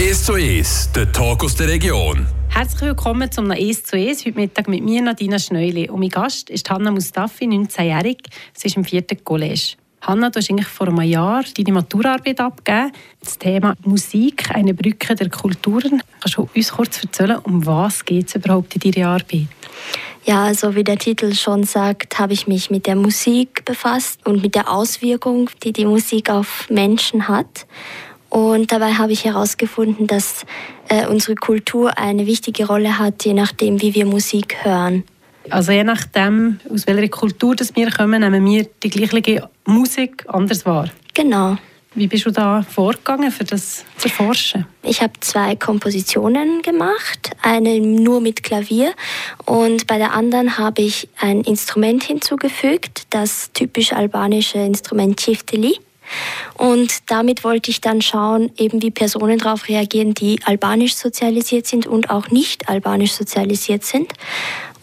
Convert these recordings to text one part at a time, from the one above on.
1 zu 1, der Talk aus der Region. Herzlich willkommen zum 1 zu 1. Heute Mittag mit mir, Nadina Schneuli. Und mein Gast ist Hanna Mustafi, 19-jährig. Sie ist im vierten College. Hanna, du hast eigentlich vor einem Jahr deine Maturarbeit abgegeben. Das Thema Musik, eine Brücke der Kulturen. Kannst du uns kurz erzählen, um was geht es überhaupt in deiner Arbeit? Ja, also wie der Titel schon sagt, habe ich mich mit der Musik befasst und mit der Auswirkung, die die Musik auf Menschen hat. Und dabei habe ich herausgefunden, dass äh, unsere Kultur eine wichtige Rolle hat, je nachdem, wie wir Musik hören. Also je nachdem, aus welcher Kultur das wir kommen, nehmen wir die gleiche Musik anders wahr. Genau. Wie bist du da vorgegangen, für das zu erforschen? Ich habe zwei Kompositionen gemacht, eine nur mit Klavier und bei der anderen habe ich ein Instrument hinzugefügt, das typisch albanische Instrument Chifteli. Und damit wollte ich dann schauen, eben wie Personen darauf reagieren, die albanisch sozialisiert sind und auch nicht albanisch sozialisiert sind.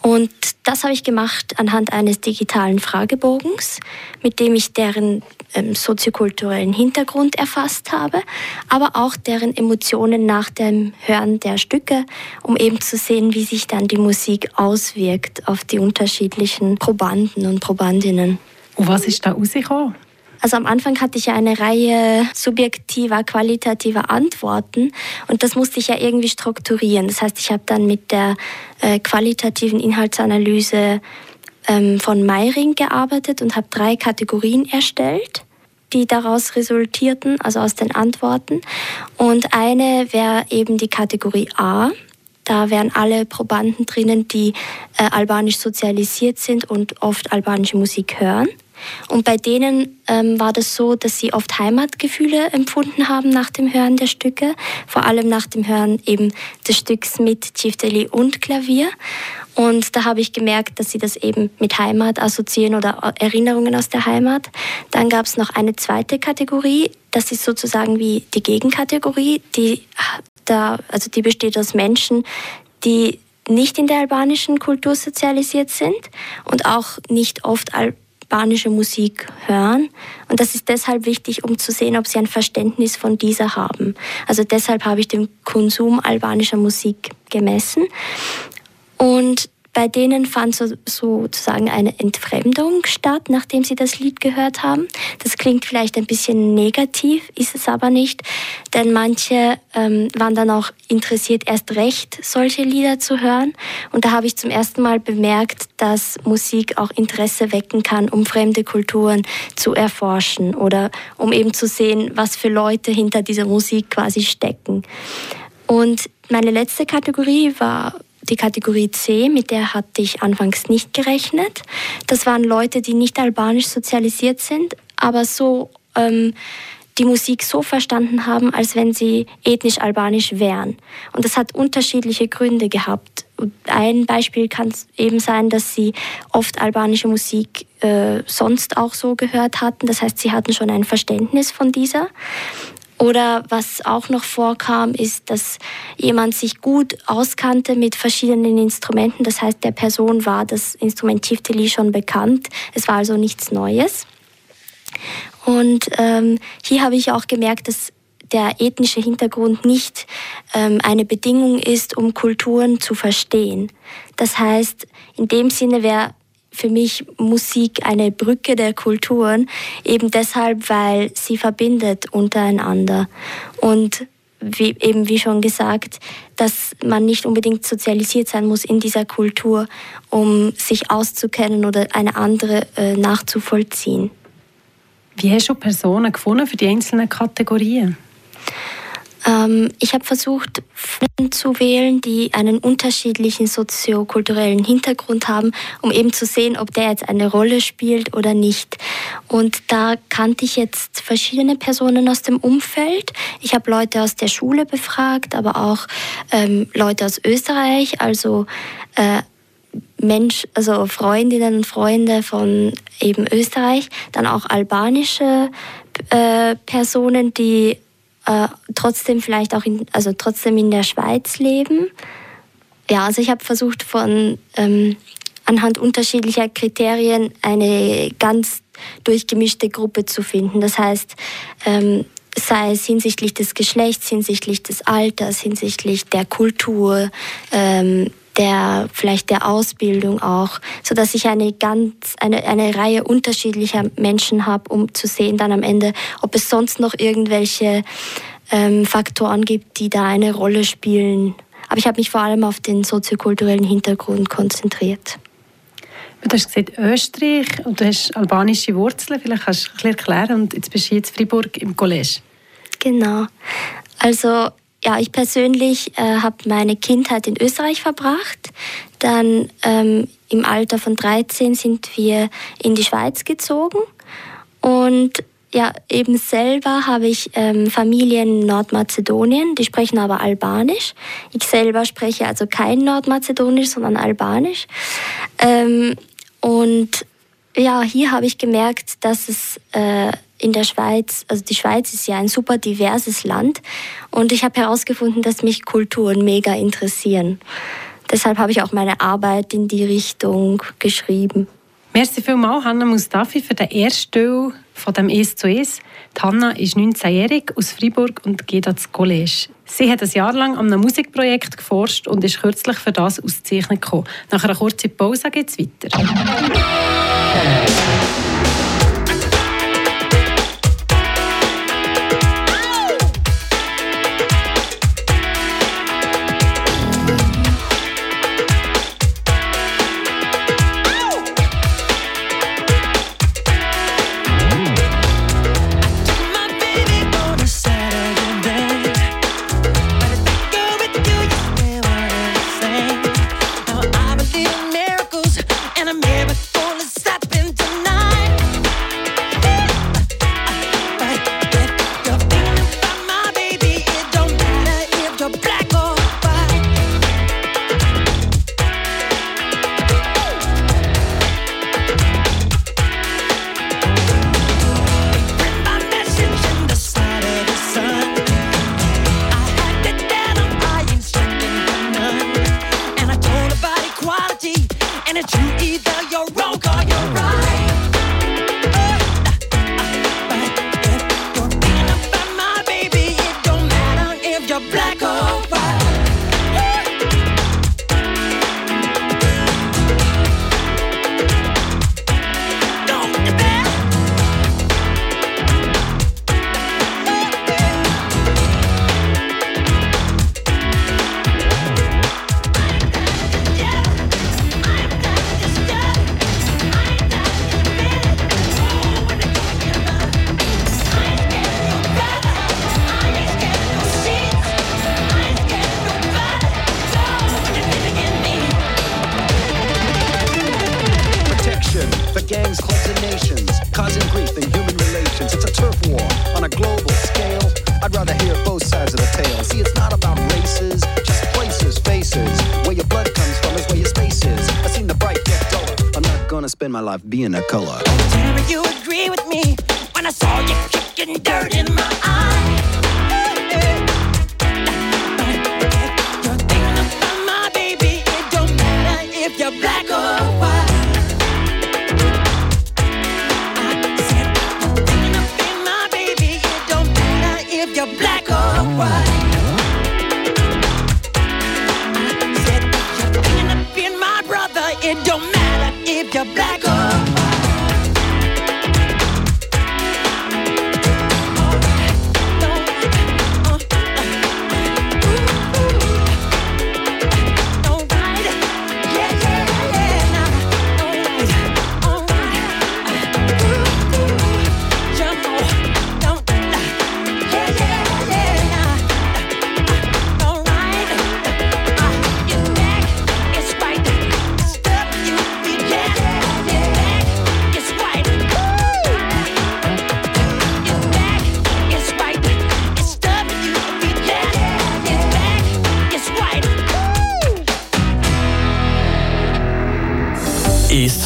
Und das habe ich gemacht anhand eines digitalen Fragebogens, mit dem ich deren ähm, soziokulturellen Hintergrund erfasst habe, aber auch deren Emotionen nach dem Hören der Stücke, um eben zu sehen, wie sich dann die Musik auswirkt auf die unterschiedlichen Probanden und Probandinnen. Und was ist da rausgekommen? Also am Anfang hatte ich ja eine Reihe subjektiver, qualitativer Antworten und das musste ich ja irgendwie strukturieren. Das heißt, ich habe dann mit der äh, qualitativen Inhaltsanalyse ähm, von Meiring gearbeitet und habe drei Kategorien erstellt die daraus resultierten, also aus den Antworten. Und eine wäre eben die Kategorie A. Da wären alle Probanden drinnen, die äh, albanisch sozialisiert sind und oft albanische Musik hören. Und bei denen ähm, war das so, dass sie oft Heimatgefühle empfunden haben nach dem Hören der Stücke, vor allem nach dem Hören eben des Stücks mit Cifteli und Klavier. Und da habe ich gemerkt, dass sie das eben mit Heimat assoziieren oder Erinnerungen aus der Heimat. Dann gab es noch eine zweite Kategorie, das ist sozusagen wie die Gegenkategorie, die, da, also die besteht aus Menschen, die nicht in der albanischen Kultur sozialisiert sind und auch nicht oft albanische Musik hören. Und das ist deshalb wichtig, um zu sehen, ob sie ein Verständnis von dieser haben. Also deshalb habe ich den Konsum albanischer Musik gemessen. Und bei denen fand so, sozusagen eine Entfremdung statt, nachdem sie das Lied gehört haben. Das klingt vielleicht ein bisschen negativ, ist es aber nicht, denn manche ähm, waren dann auch interessiert, erst recht solche Lieder zu hören. Und da habe ich zum ersten Mal bemerkt, dass Musik auch Interesse wecken kann, um fremde Kulturen zu erforschen oder um eben zu sehen, was für Leute hinter dieser Musik quasi stecken. Und meine letzte Kategorie war die Kategorie C, mit der hatte ich anfangs nicht gerechnet. Das waren Leute, die nicht albanisch sozialisiert sind, aber so ähm, die Musik so verstanden haben, als wenn sie ethnisch albanisch wären. Und das hat unterschiedliche Gründe gehabt. Ein Beispiel kann eben sein, dass sie oft albanische Musik äh, sonst auch so gehört hatten. Das heißt, sie hatten schon ein Verständnis von dieser. Oder was auch noch vorkam, ist, dass jemand sich gut auskannte mit verschiedenen Instrumenten. Das heißt, der Person war das Instrument Tifteli schon bekannt. Es war also nichts Neues. Und ähm, hier habe ich auch gemerkt, dass der ethnische Hintergrund nicht ähm, eine Bedingung ist, um Kulturen zu verstehen. Das heißt, in dem Sinne wäre für mich Musik eine Brücke der Kulturen, eben deshalb, weil sie verbindet untereinander. Und wie, eben wie schon gesagt, dass man nicht unbedingt sozialisiert sein muss in dieser Kultur, um sich auszukennen oder eine andere äh, nachzuvollziehen. Wie hast du Personen gefunden für die einzelnen Kategorien? Ähm, ich habe versucht, zu wählen, die einen unterschiedlichen soziokulturellen Hintergrund haben, um eben zu sehen, ob der jetzt eine Rolle spielt oder nicht. Und da kannte ich jetzt verschiedene Personen aus dem Umfeld. Ich habe Leute aus der Schule befragt, aber auch ähm, Leute aus Österreich, also äh, Mensch, also Freundinnen und Freunde von eben Österreich, dann auch albanische äh, Personen, die äh, trotzdem vielleicht auch in, also trotzdem in der Schweiz leben. Ja, also ich habe versucht von ähm, anhand unterschiedlicher Kriterien eine ganz durchgemischte Gruppe zu finden. Das heißt, ähm, sei es hinsichtlich des Geschlechts, hinsichtlich des Alters, hinsichtlich der Kultur, ähm, der vielleicht der Ausbildung auch, so dass ich eine ganz eine, eine Reihe unterschiedlicher Menschen habe, um zu sehen dann am Ende, ob es sonst noch irgendwelche ähm, Faktoren gibt, die da eine Rolle spielen. Aber ich habe mich vor allem auf den soziokulturellen Hintergrund konzentriert. Du hast gesagt Österreich und du hast albanische Wurzeln. Vielleicht kannst du ein bisschen erklären. Und jetzt bist du jetzt in Freiburg im College. Genau. Also ja, ich persönlich äh, habe meine Kindheit in Österreich verbracht. Dann ähm, im Alter von 13 sind wir in die Schweiz gezogen. Und ja, eben selber habe ich ähm, Familie in Nordmazedonien, die sprechen aber Albanisch. Ich selber spreche also kein Nordmazedonisch, sondern Albanisch. Ähm, und ja, hier habe ich gemerkt, dass es äh, in der Schweiz, also die Schweiz ist ja ein super diverses Land und ich habe herausgefunden, dass mich Kulturen mega interessieren. Deshalb habe ich auch meine Arbeit in die Richtung geschrieben. Merci vielmals, Hanna Mustafi, für den ersten Teil von dem «Es zu Es». Hanna ist 19-jährig aus Freiburg und geht ans College. Sie hat ein Jahr lang an einem Musikprojekt geforscht und ist kürzlich für das ausgezeichnet gekommen. Nach einer kurzen Pause geht es weiter. 的质的 your。Life being a color. You agree with me when I saw you kicking dirt in my eye. You're thinking about my baby. It don't matter if you're black or white.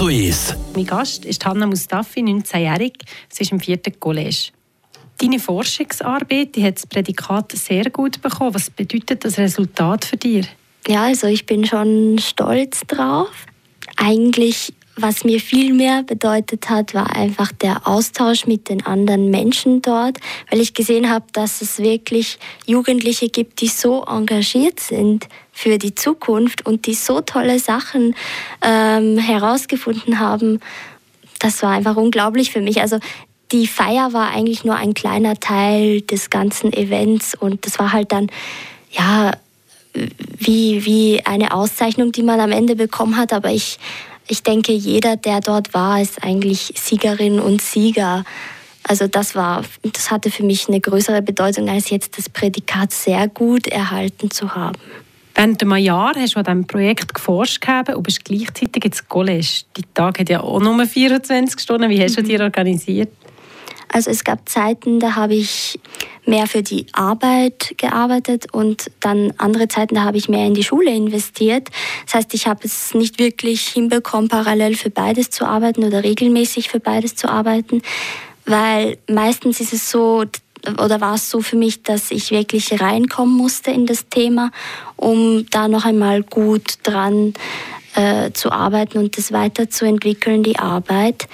Zu Es». Mein Gast ist Hanna Mustafi, 19-jährig. Sie ist im vierten College. Deine Forschungsarbeit die hat das Prädikat sehr gut bekommen. Was bedeutet das Resultat für dich? Ja, also ich bin schon stolz drauf. Eigentlich was mir viel mehr bedeutet hat, war einfach der Austausch mit den anderen Menschen dort, weil ich gesehen habe, dass es wirklich Jugendliche gibt, die so engagiert sind für die Zukunft und die so tolle Sachen ähm, herausgefunden haben. Das war einfach unglaublich für mich. Also die Feier war eigentlich nur ein kleiner Teil des ganzen Events und das war halt dann, ja, wie, wie eine Auszeichnung, die man am Ende bekommen hat, aber ich ich denke, jeder, der dort war, ist eigentlich Siegerin und Sieger. Also das war, das hatte für mich eine größere Bedeutung, als jetzt das Prädikat sehr gut erhalten zu haben. Während einem Jahr hast du an diesem Projekt geforscht und bist gleichzeitig ins College. Die Tag hat ja auch nur 24 Stunden. Wie hast du mhm. dir organisiert? Also es gab Zeiten, da habe ich mehr für die Arbeit gearbeitet und dann andere Zeiten, da habe ich mehr in die Schule investiert. Das heißt, ich habe es nicht wirklich hinbekommen, parallel für beides zu arbeiten oder regelmäßig für beides zu arbeiten, weil meistens ist es so, oder war es so für mich, dass ich wirklich reinkommen musste in das Thema, um da noch einmal gut dran äh, zu arbeiten und das weiterzuentwickeln, die Arbeit.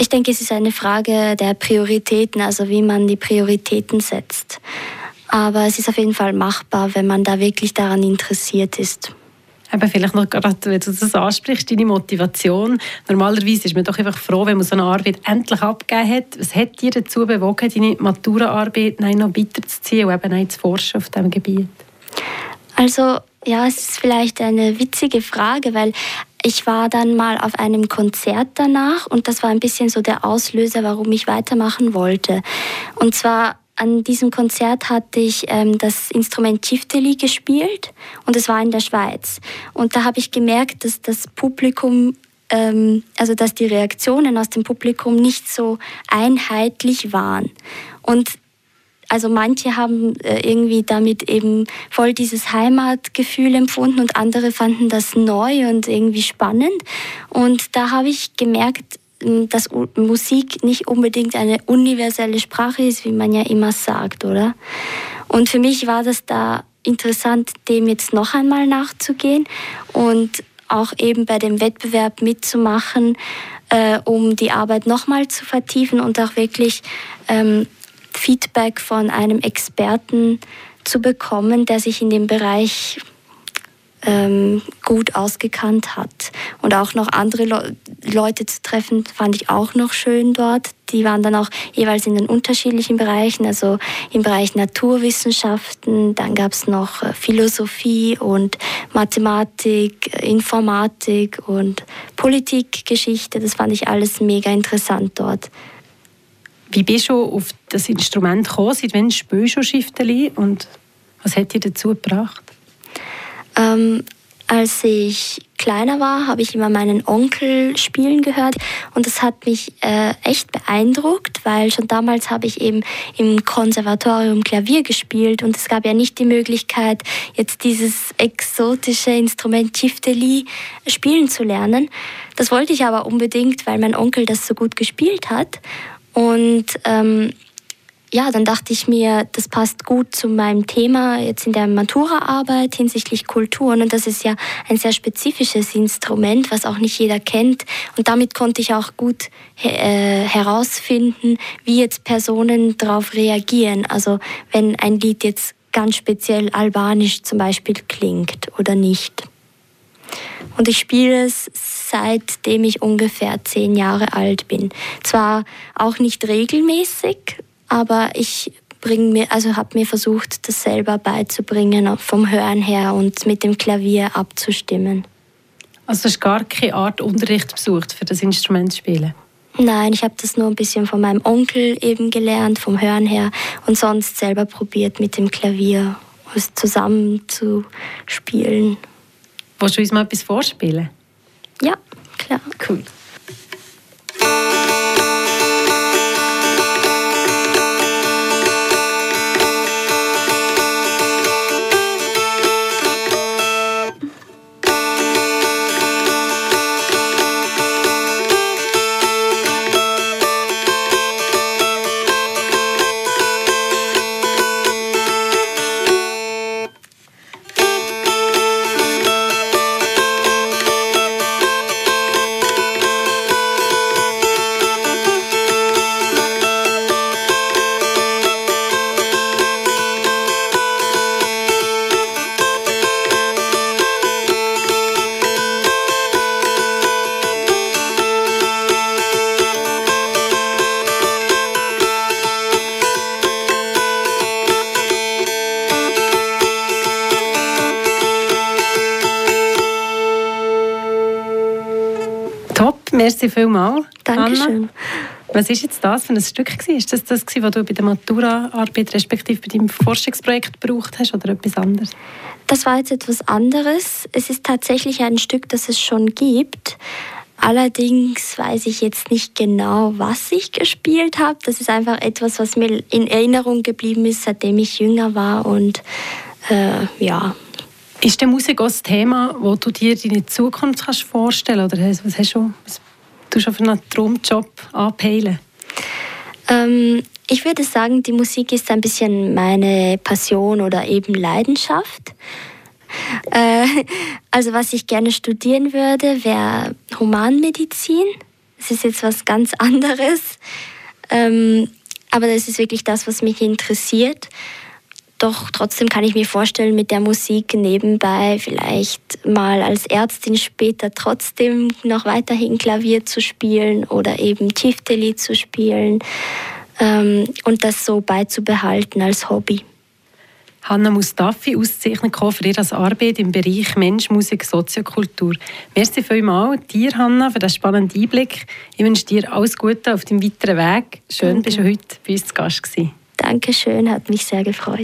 Ich denke, es ist eine Frage der Prioritäten, also wie man die Prioritäten setzt. Aber es ist auf jeden Fall machbar, wenn man da wirklich daran interessiert ist. Aber vielleicht noch gerade, wenn du das ansprichst, deine Motivation. Normalerweise ist man doch einfach froh, wenn man so eine Arbeit endlich abgegeben hat. Was hat dir dazu bewogen, deine Maturaarbeit noch weiterzuziehen und eben auch zu forschen auf diesem Gebiet? Also ja, es ist vielleicht eine witzige Frage, weil ich war dann mal auf einem Konzert danach und das war ein bisschen so der Auslöser, warum ich weitermachen wollte. Und zwar an diesem Konzert hatte ich ähm, das Instrument Chifteli gespielt und es war in der Schweiz. Und da habe ich gemerkt, dass das Publikum, ähm, also dass die Reaktionen aus dem Publikum nicht so einheitlich waren. Und also manche haben äh, irgendwie damit eben voll dieses Heimatgefühl empfunden und andere fanden das neu und irgendwie spannend. Und da habe ich gemerkt, dass Musik nicht unbedingt eine universelle Sprache ist, wie man ja immer sagt, oder? Und für mich war das da interessant, dem jetzt noch einmal nachzugehen und auch eben bei dem Wettbewerb mitzumachen, äh, um die Arbeit nochmal zu vertiefen und auch wirklich ähm, Feedback von einem Experten zu bekommen, der sich in dem Bereich ähm, gut ausgekannt hat. Und auch noch andere Le Leute zu treffen, fand ich auch noch schön dort. Die waren dann auch jeweils in den unterschiedlichen Bereichen, also im Bereich Naturwissenschaften, dann gab es noch äh, Philosophie und Mathematik, Informatik und Politikgeschichte. Das fand ich alles mega interessant dort. Wie bist du auf das Instrument gekommen? Seit wann spielst du Schifteli und was hat dich dazu gebracht? Ähm, als ich kleiner war, habe ich immer meinen Onkel spielen gehört und das hat mich äh, echt beeindruckt, weil schon damals habe ich eben im Konservatorium Klavier gespielt und es gab ja nicht die Möglichkeit, jetzt dieses exotische Instrument Chifteli spielen zu lernen. Das wollte ich aber unbedingt, weil mein Onkel das so gut gespielt hat und ähm, ja, dann dachte ich mir, das passt gut zu meinem Thema jetzt in der Matura-Arbeit hinsichtlich Kulturen. Und das ist ja ein sehr spezifisches Instrument, was auch nicht jeder kennt. Und damit konnte ich auch gut äh, herausfinden, wie jetzt Personen darauf reagieren. Also wenn ein Lied jetzt ganz speziell albanisch zum Beispiel klingt oder nicht. Und ich spiele es seitdem ich ungefähr zehn Jahre alt bin. Zwar auch nicht regelmäßig, aber ich bring mir, also habe mir versucht, das selber beizubringen, vom Hören her und mit dem Klavier abzustimmen. Also du hast gar keine Art Unterricht besucht für das Instrument spielen? Nein, ich habe das nur ein bisschen von meinem Onkel eben gelernt, vom Hören her und sonst selber probiert mit dem Klavier zusammen zu spielen. Willst du uns mal etwas vorspielen? Ja, klar. Cool. Merci vielmals. Dankeschön. Anna. Was ist jetzt das für ein Stück gewesen? Ist das das, gewesen, was du bei der Maturaarbeit respektive bei deinem Forschungsprojekt gebraucht hast oder etwas anderes? Das war jetzt etwas anderes. Es ist tatsächlich ein Stück, das es schon gibt. Allerdings weiß ich jetzt nicht genau, was ich gespielt habe. Das ist einfach etwas, was mir in Erinnerung geblieben ist, seitdem ich jünger war. Und äh, ja, Ist der Musik auch das Thema, wo du dir deine Zukunft kannst vorstellen oder hast, was hast du, was du schon für einen Traumjob anpeilen? Ähm, ich würde sagen, die Musik ist ein bisschen meine Passion oder eben Leidenschaft. Äh, also was ich gerne studieren würde, wäre Humanmedizin. Das ist jetzt was ganz anderes. Ähm, aber das ist wirklich das, was mich interessiert. Doch trotzdem kann ich mir vorstellen, mit der Musik nebenbei vielleicht mal als Ärztin später trotzdem noch weiterhin Klavier zu spielen oder eben Tifteli zu spielen ähm, und das so beizubehalten als Hobby. Hanna Mustafi ausgezeichnet für ihre Arbeit im Bereich Mensch, Musik, Soziokultur. Merci vielmals dir, Hanna, für den spannenden Einblick. Ich wünsche dir alles Gute auf deinem weiteren Weg. Schön, Danke. bist du heute bei uns zu Gast gewesen. Dankeschön, hat mich sehr gefreut.